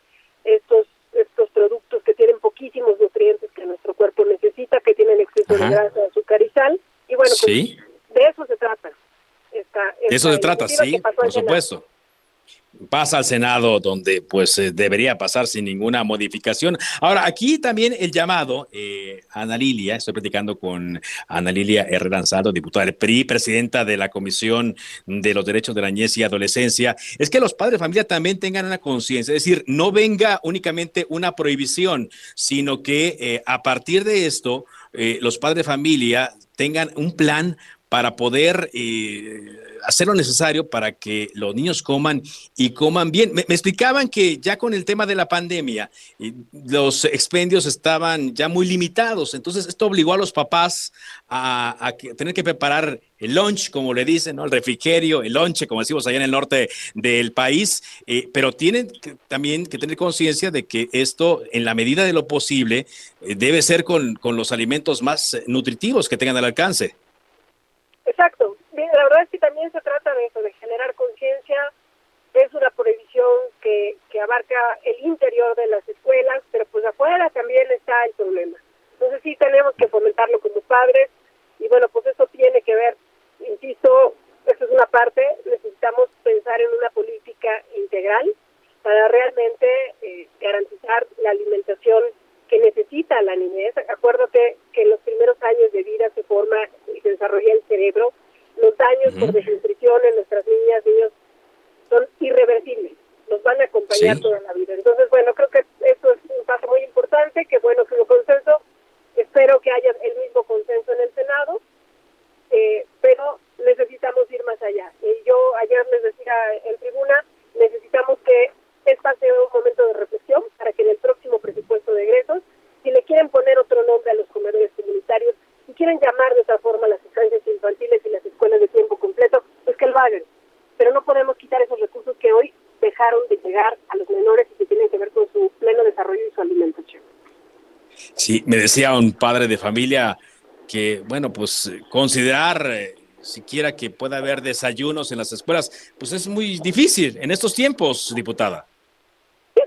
estos estos productos que tienen poquísimos nutrientes que nuestro cuerpo necesita, que tienen exceso de grasa, azúcar y sal. Y bueno, pues de eso se trata. Esta, de eso se trata, sí, por supuesto pasa al Senado, donde pues eh, debería pasar sin ninguna modificación. Ahora, aquí también el llamado, eh, Ana Lilia, estoy platicando con Ana Lilia Herrera Lanzado, diputada del PRI, presidenta de la Comisión de los Derechos de la Niñez y Adolescencia, es que los padres de familia también tengan una conciencia, es decir, no venga únicamente una prohibición, sino que eh, a partir de esto, los padres de familia tengan un plan para poder eh, hacer lo necesario para que los niños coman y coman bien. Me, explicaban que ya con el tema de la pandemia, los expendios estaban ya muy limitados, entonces esto obligó a los papás a, tener que preparar el lunch, como le dicen, ¿no? el refrigerio, el lonche, como decimos allá en el norte del país, eh, pero tienen también que tener conciencia de que esto, en la medida de lo posible, eh, debe ser con, con los alimentos más nutritivos que tengan al alcance. Exacto. la verdad es que también se trata de eso, de generar conciencia. Es una prohibición que, que abarca el interior de las escuelas, pero pues afuera también está el problema. Entonces sí tenemos que fomentarlo como padres y bueno, pues eso tiene que ver, insisto, eso es una parte, necesitamos pensar en una política integral para realmente eh, garantizar la alimentación que necesita la niñez. Acuérdate que en los primeros años de vida se forma y se desarrolla el cerebro. Los daños por desnutrición en nuestras niñas, niños, son irreversibles. Nos van a acompañar toda la vida. Entonces, bueno, creo que eso es un paso muy importante, que bueno que lo consenso. Espero que haya el mismo consenso en el Senado, eh, pero necesitamos ir más allá. Y yo ayer les decía en tribuna, necesitamos que este sea un momento de reflexión para que en el próximo presupuesto de egresos, si le quieren poner otro nombre a los comedores comunitarios, si quieren llamar de otra forma las estancias infantiles y las escuelas de tiempo completo, pues que lo hagan. Pero no podemos quitar esos recursos que hoy dejaron de llegar a los menores y que tienen que ver con su pleno desarrollo y su alimentación. Sí, me decía un padre de familia que, bueno, pues considerar eh, siquiera que pueda haber desayunos en las escuelas, pues es muy difícil en estos tiempos, diputada.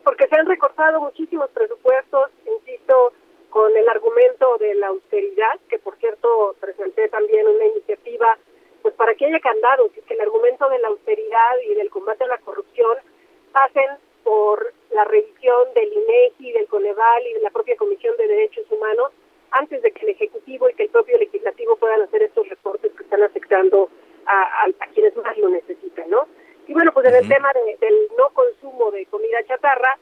Porque se han recortado muchísimos presupuestos, insisto, con el argumento de la austeridad, que por cierto presenté también una iniciativa, pues para que haya candados, que el argumento de la austeridad y del combate a la corrupción pasen por la revisión del INEGI, del Coneval y de la propia Comisión de Derechos Humanos, antes de que el Ejecutivo y que el propio Legislativo puedan hacer estos recortes que están afectando a, a quienes más lo necesitan, ¿no? Y bueno, pues en el tema del no consumo de comida chatarra,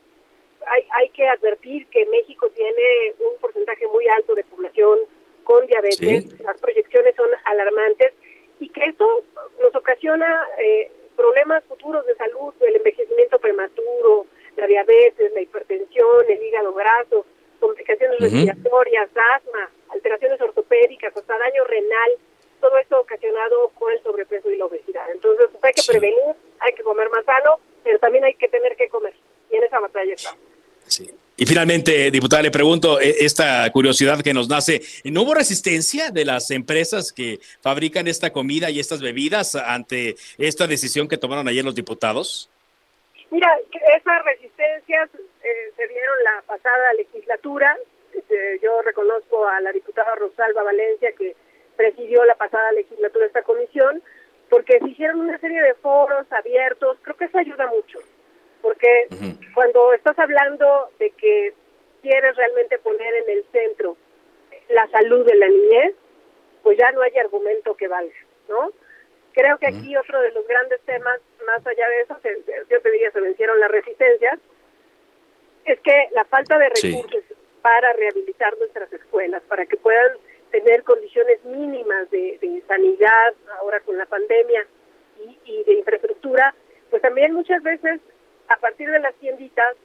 hay, hay que advertir que México tiene un porcentaje muy alto de población con diabetes, las proyecciones son alarmantes y que esto nos ocasiona eh, problemas futuros de salud, el envejecimiento prematuro, la diabetes, la hipertensión, el hígado graso, complicaciones respiratorias, asma, alteraciones ortopédicas, hasta daño renal, todo esto ocasionado por el sobrepeso y la obesidad. Entonces pues, hay que prevenir, hay que comer más sano, pero también hay que tener que comer. Y en esa batalla estamos. Sí. Y finalmente, diputada, le pregunto, e, esta curiosidad que nos nace, ¿no hubo resistencia de las empresas que fabrican esta comida y estas bebidas ante esta decisión que tomaron ayer los diputados? Mira, esas resistencias eh, se dieron la pasada legislatura. Este, yo reconozco a la diputada Rosalba Valencia que presidió la pasada legislatura esta comisión, porque se hicieron una serie de foros abiertos. Creo que eso ayuda mucho, porque cuando estás hablando de que quieres realmente poner en el centro la salud de la niñez, pues ya no hay argumento que valga, ¿no? Creo que aquí otro de los grandes temas, más allá de eso, yo te diría se vencieron las resistencias, es que la falta de recursos para rehabilitar nuestras escuelas, para que puedan tener condiciones mínimas de, sanidad ahora con la pandemia y, y de infraestructura, pues también muchas veces a partir de las tienditas,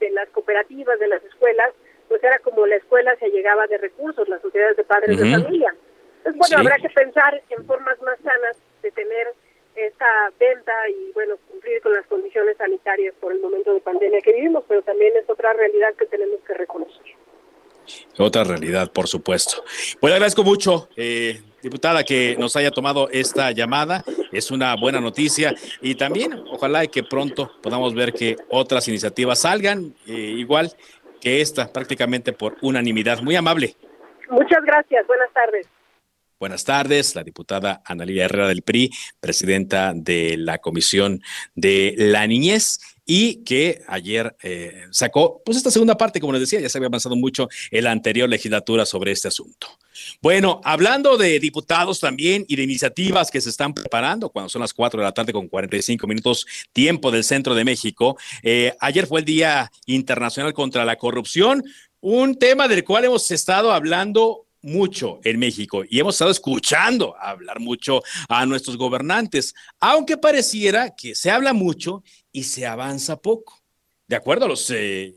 de las cooperativas, de las escuelas, pues era como la escuela se llegaba de recursos, las sociedades de padres de familia. Entonces, bueno, habrá que pensar en formas más sanas de tener esta venta y, bueno, cumplir con las condiciones sanitarias por el momento de pandemia que vivimos, pero también es otra realidad que tenemos que reconocer. Otra realidad, por supuesto. Pues le agradezco mucho, eh, diputada, que nos haya tomado esta llamada. Es una buena noticia y también ojalá que pronto podamos ver que otras iniciativas salgan eh, igual que esta, prácticamente por unanimidad. Muy amable. Muchas gracias. Buenas tardes. Buenas tardes, la diputada Analía Herrera del PRI, presidenta de la Comisión de la Niñez y que ayer eh, sacó, pues esta segunda parte, como les decía, ya se había avanzado mucho en la anterior legislatura sobre este asunto. Bueno, hablando de diputados también y de iniciativas que se están preparando cuando son las 4 de la tarde con 45 minutos tiempo del centro de México, eh, ayer fue el Día Internacional contra la Corrupción, un tema del cual hemos estado hablando mucho en México y hemos estado escuchando hablar mucho a nuestros gobernantes, aunque pareciera que se habla mucho y se avanza poco. De acuerdo a los eh,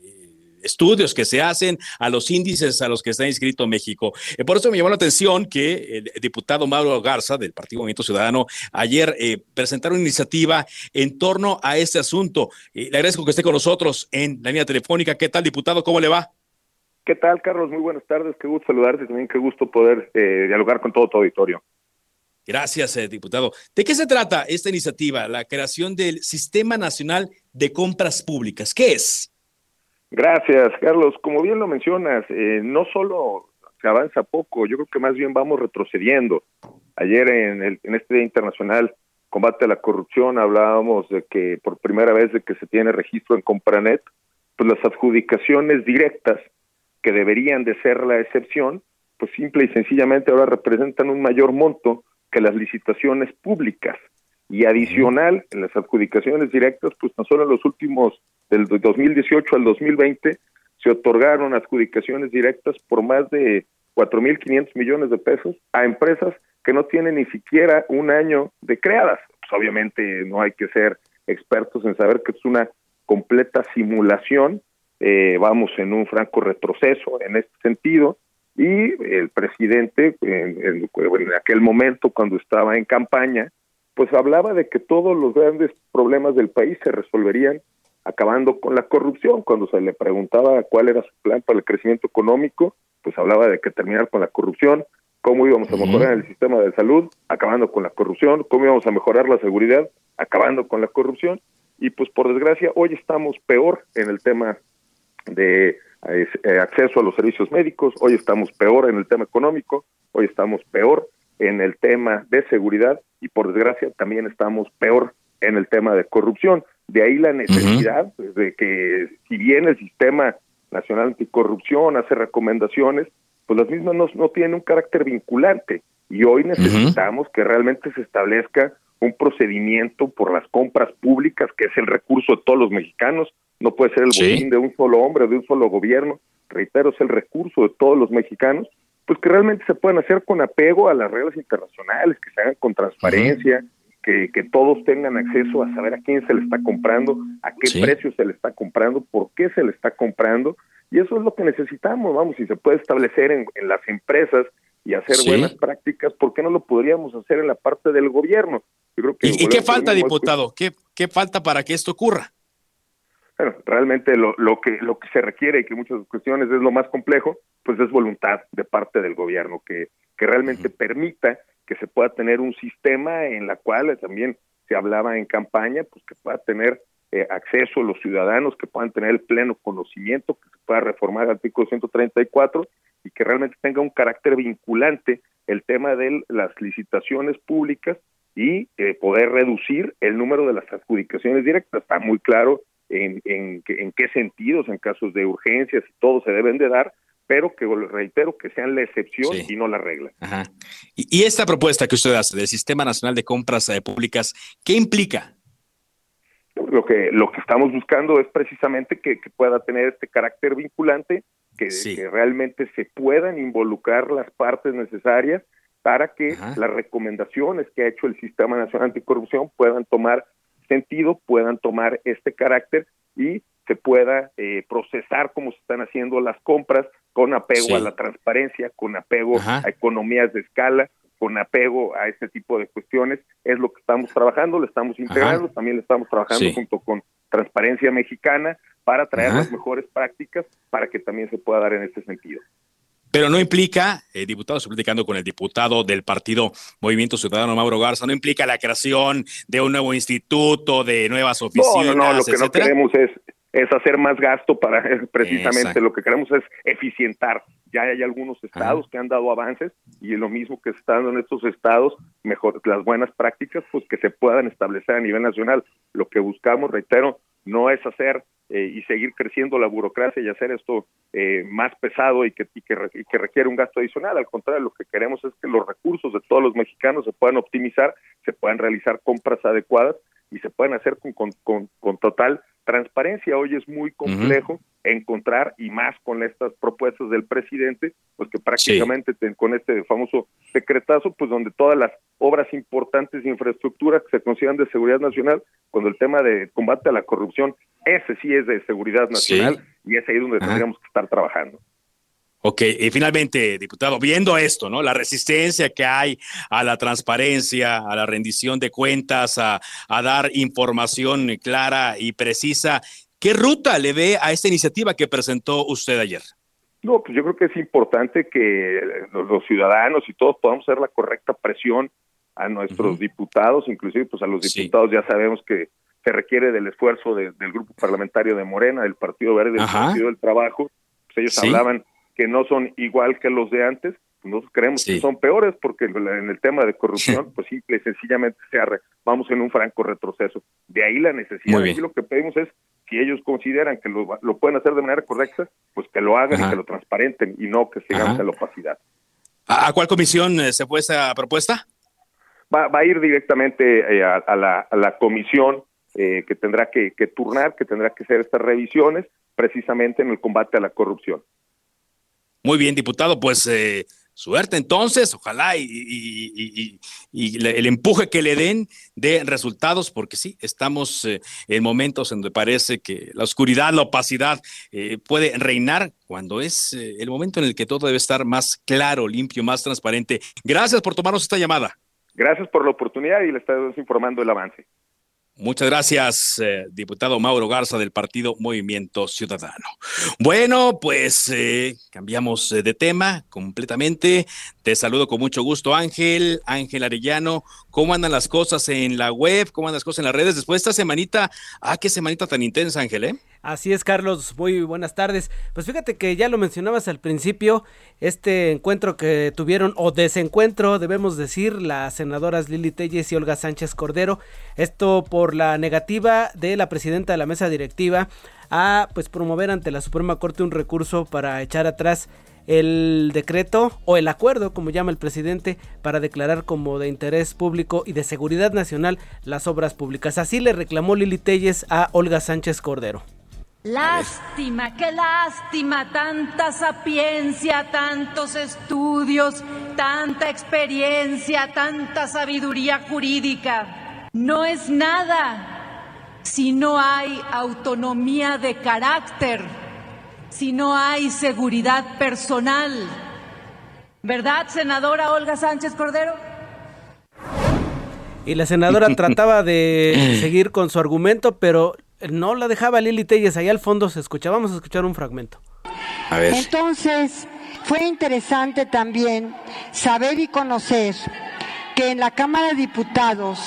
estudios que se hacen, a los índices a los que está inscrito México. Eh, por eso me llamó la atención que el diputado Mauro Garza del Partido Movimiento Ciudadano ayer eh, presentaron una iniciativa en torno a este asunto. le agradezco que esté con nosotros en la línea telefónica. ¿Qué tal, diputado? ¿Cómo le va? ¿Qué tal, Carlos? Muy buenas tardes. Qué gusto saludarte. También qué gusto poder dialogar con todo tu auditorio. Gracias, eh, diputado. ¿De qué se trata esta iniciativa, la creación del Sistema Nacional de Compras Públicas? ¿Qué es? Gracias, Carlos. Como bien lo mencionas, eh, no solo se avanza poco, yo creo que más bien vamos retrocediendo. Ayer en, el, en este Día Internacional Combate a la Corrupción hablábamos de que por primera vez de que se tiene registro en Compranet, pues las adjudicaciones directas que deberían de ser la excepción, pues simple y sencillamente ahora representan un mayor monto que las licitaciones públicas. Y adicional, en las adjudicaciones directas, pues tan solo en los últimos, del 2018 al 2020, se otorgaron adjudicaciones directas por más de 4.500 millones de pesos a empresas que no tienen ni siquiera un año de creadas. Pues obviamente no hay que ser expertos en saber que es una completa simulación. Eh, vamos en un franco retroceso en este sentido. Y el presidente en, aquel momento cuando estaba en campaña pues hablaba de que todos los grandes problemas del país se resolverían acabando con la corrupción. Cuando se le preguntaba cuál era su plan para el crecimiento económico pues hablaba de que terminar con la corrupción cómo íbamos a mejorar el sistema de salud acabando con la corrupción cómo íbamos a mejorar la seguridad acabando con la corrupción. Y pues por desgracia hoy estamos peor en el tema de eh, acceso a los servicios médicos, hoy estamos peor en el tema económico, hoy estamos peor en el tema de seguridad y por desgracia también estamos peor en el tema de corrupción. De ahí la necesidad de que si bien el sistema nacional anticorrupción hace recomendaciones, pues las mismas no, no tienen un carácter vinculante. Y hoy necesitamos que realmente se establezca un procedimiento por las compras públicas, que es el recurso de todos los mexicanos, no puede ser el botín de un solo hombre, de un solo gobierno, reitero, es el recurso de todos los mexicanos, pues que realmente se puedan hacer con apego a las reglas internacionales, que se hagan con transparencia, que, que, todos tengan acceso a saber a quién se le está comprando, a qué precio se le está comprando, por qué se le está comprando, y eso es lo que necesitamos, vamos, si se puede establecer en, en las empresas y hacer buenas prácticas, ¿por qué no lo podríamos hacer en la parte del gobierno? Yo creo que ¿Y, ¿Y qué falta, diputado? ¿Qué, ¿Qué falta para que esto ocurra? Bueno, realmente lo, lo, que, lo que se requiere y que muchas cuestiones es lo más complejo, pues es voluntad de parte del gobierno que, que realmente permita que se pueda tener un sistema en la cual también se hablaba en campaña, pues que pueda tener eh, acceso los ciudadanos, que puedan tener el pleno conocimiento, que se pueda reformar el artículo 134 y que realmente tenga un carácter vinculante el tema de las licitaciones públicas y eh, poder reducir el número de las adjudicaciones directas. Está muy claro en, en, en qué sentidos, en casos de urgencias y todo se deben de dar, pero que reitero que sean la excepción y no la regla. Y, esta propuesta que usted hace del Sistema Nacional de Compras eh, Públicas, ¿qué implica? Lo que, lo que estamos buscando es precisamente que, pueda tener este carácter vinculante, que, realmente se puedan involucrar las partes necesarias para que las recomendaciones que ha hecho el Sistema Nacional Anticorrupción puedan tomar sentido, puedan tomar este carácter y se pueda eh, procesar como se están haciendo las compras con apego a la transparencia, con apego a economías de escala, con apego a este tipo de cuestiones, es lo que estamos trabajando, lo estamos integrando, también lo estamos trabajando junto con Transparencia Mexicana para traer las mejores prácticas para que también se pueda dar en este sentido. Pero no implica, eh, diputado, estoy platicando con el diputado del partido Movimiento Ciudadano, Mauro Garza, no implica la creación de un nuevo instituto, de nuevas oficinas. No, no, lo que no queremos es, es hacer más gasto para precisamente lo que queremos es eficientar. Ya hay algunos estados que han dado avances y lo mismo que están en estos estados, mejor las buenas prácticas, pues que se puedan establecer a nivel nacional. Lo que buscamos, reitero, no es hacer eh, y seguir creciendo la burocracia y hacer esto eh, más pesado y que, y que, que, requiere un gasto adicional. Al contrario, lo que queremos es que los recursos de todos los mexicanos se puedan optimizar, se puedan realizar compras adecuadas y se pueden hacer con, con, con, con total transparencia. Hoy es muy complejo encontrar, y más con estas propuestas del presidente, pues que prácticamente con este famoso secretazo, pues donde todas las obras importantes de infraestructura que se consideran de seguridad nacional, cuando el tema de combate a la corrupción, ese sí es de seguridad nacional y es ahí donde tendríamos que estar trabajando. Ok, y finalmente, diputado, viendo esto, ¿no? La resistencia que hay a la transparencia, a la rendición de cuentas, a, dar información clara y precisa, ¿qué ruta le ve a esta iniciativa que presentó usted ayer? No, pues yo creo que es importante que los, ciudadanos y todos podamos hacer la correcta presión a nuestros diputados, inclusive pues a los diputados ya sabemos que se requiere del esfuerzo del grupo parlamentario de Morena, del Partido Verde, del Partido del Trabajo, pues ellos hablaban que no son igual que los de antes, pues nosotros creemos que son peores porque en el tema de corrupción, pues simple y sencillamente se vamos en un franco retroceso. De ahí la necesidad. Y lo que pedimos es, si ellos consideran que lo, pueden hacer de manera correcta, pues que lo hagan y que lo transparenten y no que sigamos a la opacidad. ¿A cuál comisión eh, se fue esa propuesta? Va, va a ir directamente eh, a, la, a, la, comisión eh, que tendrá que, que turnar, que tendrá que hacer estas revisiones precisamente en el combate a la corrupción. Muy bien, diputado, pues eh, suerte entonces, ojalá y, el empuje que le den de resultados, porque sí, estamos eh, en momentos en donde parece que la oscuridad, la opacidad eh, puede reinar cuando es el momento en el que todo debe estar más claro, limpio, más transparente. Gracias por tomarnos esta llamada. Gracias por la oportunidad y le estamos informando el avance. Muchas gracias, eh, diputado Mauro Garza del Partido Movimiento Ciudadano. Bueno, pues eh, cambiamos eh, de tema completamente. Te saludo con mucho gusto, Ángel, Ángel Arellano. ¿Cómo andan las cosas en la web? ¿Cómo andan las cosas en las redes? Después de esta semanita, ah, qué semanita tan intensa, Ángel, ¿eh? Así es, Carlos. Muy buenas tardes. Pues fíjate que ya lo mencionabas al principio, este encuentro que tuvieron, o desencuentro, debemos decir, las senadoras Lili Telles y Olga Sánchez Cordero. Esto por la negativa de la presidenta de la mesa directiva a pues promover ante la Suprema Corte un recurso para echar atrás el decreto o el acuerdo, como llama el presidente, para declarar como de interés público y de seguridad nacional las obras públicas. Así le reclamó Lili Telles a Olga Sánchez Cordero. Lástima, qué lástima, tanta sapiencia, tantos estudios, tanta experiencia, tanta sabiduría jurídica. No es nada si no hay autonomía de carácter, si no hay seguridad personal. ¿Verdad, senadora Olga Sánchez Cordero? Y la senadora trataba de seguir con su argumento, pero no la dejaba Lili Telles, ahí al fondo se escucha. Vamos a escuchar un fragmento. A ver. Entonces, fue interesante también saber y conocer que en la Cámara de Diputados,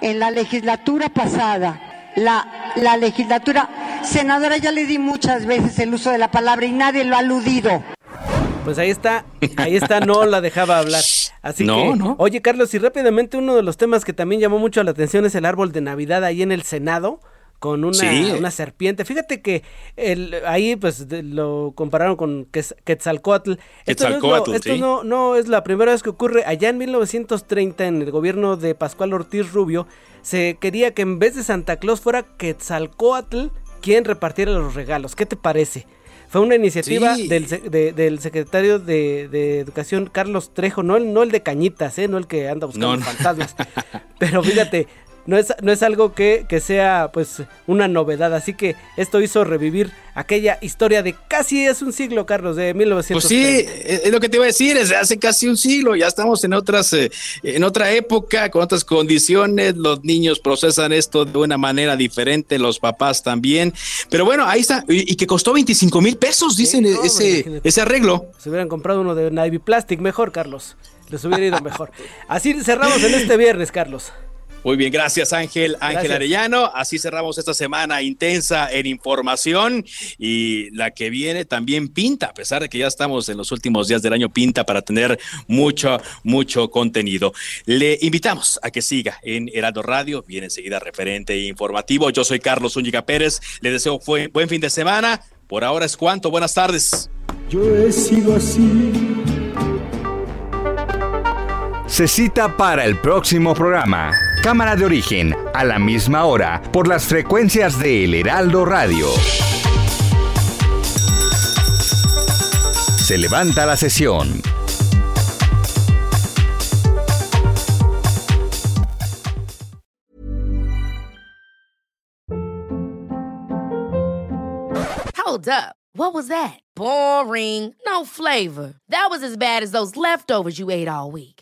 en la legislatura pasada, la, la legislatura. Senadora, ya le di muchas veces el uso de la palabra y nadie lo ha aludido. Pues ahí está, ahí está, no la dejaba hablar. Así No, que, no. oye Carlos, y rápidamente uno de los temas que también llamó mucho la atención es el árbol de Navidad ahí en el Senado con una, Sí. una serpiente. Fíjate que el, ahí pues de- lo compararon con Quetzalcóatl. Esto, no es, lo- esto sí. no, no es la primera vez que ocurre. Allá en 1930, en el gobierno de Pascual Ortiz Rubio, se quería que en vez de Santa Claus fuera Quetzalcóatl quien repartiera los regalos. ¿Qué te parece? Fue una iniciativa Sí. del, de- del secretario de, de Educación, Carlos Trejo, no el, no el de Cañitas, ¿eh? no el que anda buscando No, no. fantasmas. Pero fíjate, no es, no es algo que, que sea pues una novedad. Así que esto hizo revivir aquella historia de casi es un siglo, Carlos, de 1930. Pues sí, es es lo que te iba a decir, es de hace casi un siglo, ya estamos en otras, eh, en otra época, con otras condiciones, los niños procesan esto de una manera diferente, los papás también, pero bueno, ahí está, y, y que costó 25 mil pesos, dicen no, ese, ese arreglo. Se hubieran comprado uno de Navy Plastic mejor, Carlos. Les hubiera ido mejor. Así cerramos en este viernes, Carlos. Muy bien, gracias Ángel, Ángel Gracias. Arellano. Así cerramos esta semana intensa en información y la que viene también pinta, a pesar de que ya estamos en los últimos días del año, pinta para tener mucho, mucho contenido. Le invitamos a que siga en Heraldo Radio, viene enseguida referente informativo. Yo soy Carlos Úñiga Pérez, le deseo fue- buen fin de semana. Por ahora es cuanto, buenas tardes. Yo he sido así. Se cita para el próximo programa. Cámara de origen, a la misma hora, por las frecuencias de El Heraldo Radio. Se levanta la sesión. Hold up. What was that? Boring. No flavor. That was as bad as those leftovers you ate all week.